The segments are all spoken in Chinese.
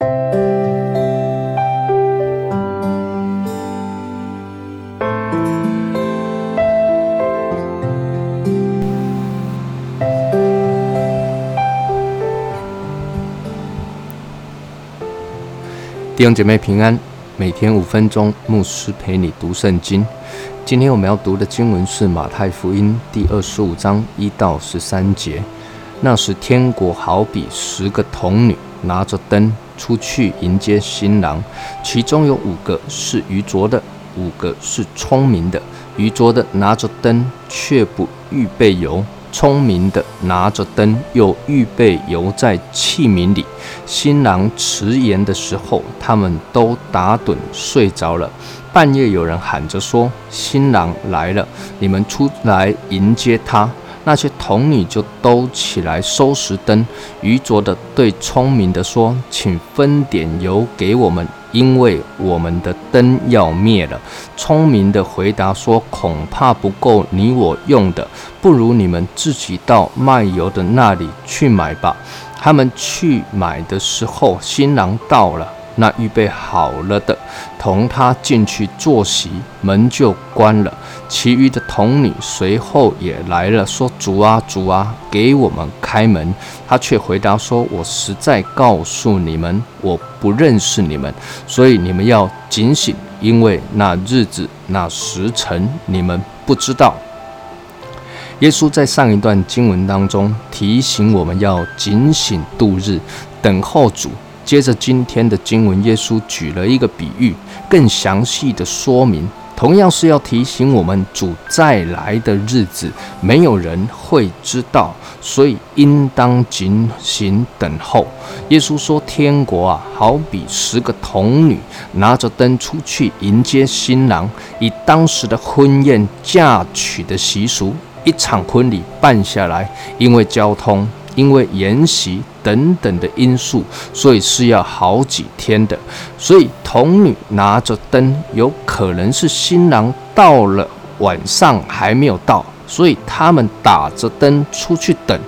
弟兄姐妹平安，每天五分钟，牧师陪你读圣经。今天我们要读的经文是马太福音第二十五章一到十三节。那时天国好比十个童女拿着灯出去迎接新郎，其中有五个是愚拙的，五个是聪明的。愚拙的拿着灯却不预备油。聪明的拿着灯，又预备油在器皿里。新郎迟延的时候，他们都打盹睡着了。半夜有人喊着说：“新郎来了，你们出来迎接他。”那些童女就都起来收拾灯。愚拙的对聪明的说：“请分点油给我们。”因为我们的灯要灭了，聪明的回答说：“恐怕不够你我用的，不如你们自己到卖油的那里去买吧。”他们去买的时候，新郎到了。那预备好了的，同他进去坐席，门就关了。其余的童女随后也来了，说：“主啊，主啊，给我们开门。”他却回答说：“我实在告诉你们，我不认识你们，所以你们要警醒，因为那日子、那时辰，你们不知道。”耶稣在上一段经文当中提醒我们要警醒度日，等候主。接着今天的经文，耶稣举了一个比喻，更详细的说明，同样是要提醒我们主再来的日子，没有人会知道，所以应当警醒等候。耶稣说：“天国啊，好比十个童女拿着灯出去迎接新郎，以当时的婚宴嫁娶的习俗，一场婚礼办下来，因为交通。”因为延习等等的因素，所以是要好几天的。所以童女拿着灯，有可能是新郎到了晚上还没有到，所以他们打着灯出去等。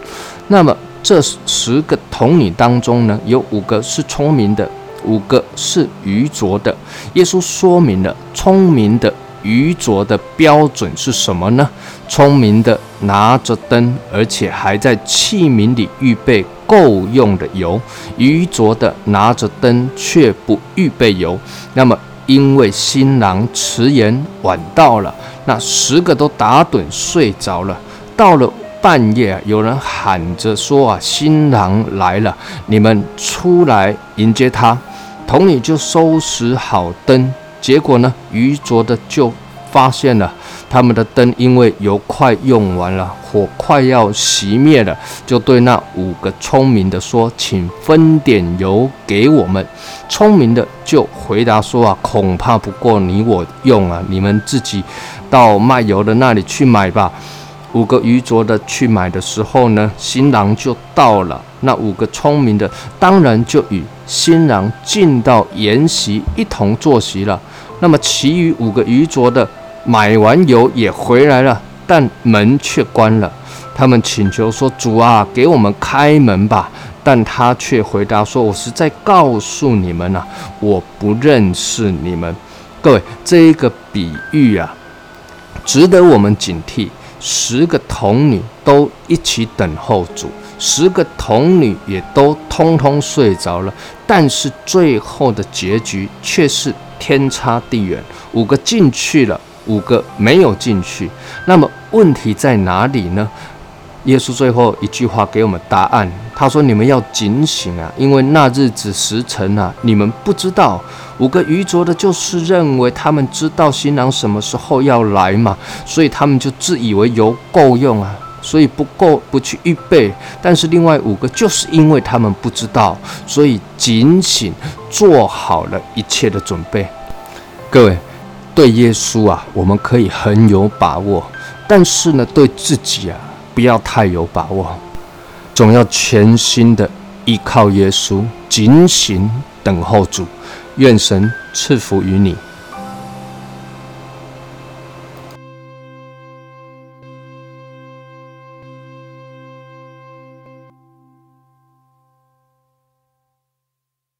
那么这十个童女当中呢，有五个是聪明的，五个是愚拙的。耶稣说明了聪明的。愚拙的标准是什么呢？聪明的拿着灯，而且还在器皿里预备够用的油；愚拙的拿着灯却不预备油。那么，因为新郎迟延晚到了，那十个都打盹睡着了。到了半夜，有人喊着说：“啊，新郎来了，你们出来迎接他。”童女就收拾好灯。结果呢？愚拙的就发现了他们的灯，因为油快用完了，火快要熄灭了，就对那五个聪明的说：“请分点油给我们。”聪明的就回答说：“啊，恐怕不够你我用啊，你们自己到卖油的那里去买吧。”五个愚拙的去买的时候呢，新郎就到了。那五个聪明的当然就与新郎进到筵席一同坐席了。那么其余五个愚拙的买完油也回来了，但门却关了。他们请求说：“主啊，给我们开门吧。”但他却回答说：“我是在告诉你们啊，我不认识你们。”各位，这一个比喻啊，值得我们警惕。十个童女都一起等候主，十个童女也都通通睡着了，但是最后的结局却是天差地远。五个进去了，五个没有进去。那么问题在哪里呢？耶稣最后一句话给我们答案，他说：“你们要警醒啊，因为那日子时辰啊，你们不知道。”五个愚拙的，就是认为他们知道新郎什么时候要来嘛，所以他们就自以为油够用啊，所以不够不去预备。但是另外五个，就是因为他们不知道，所以警醒做好了一切的准备。各位，对耶稣啊，我们可以很有把握，但是呢，对自己啊。不要太有把握，总要全心的依靠耶稣，警醒等候主。愿神赐福于你。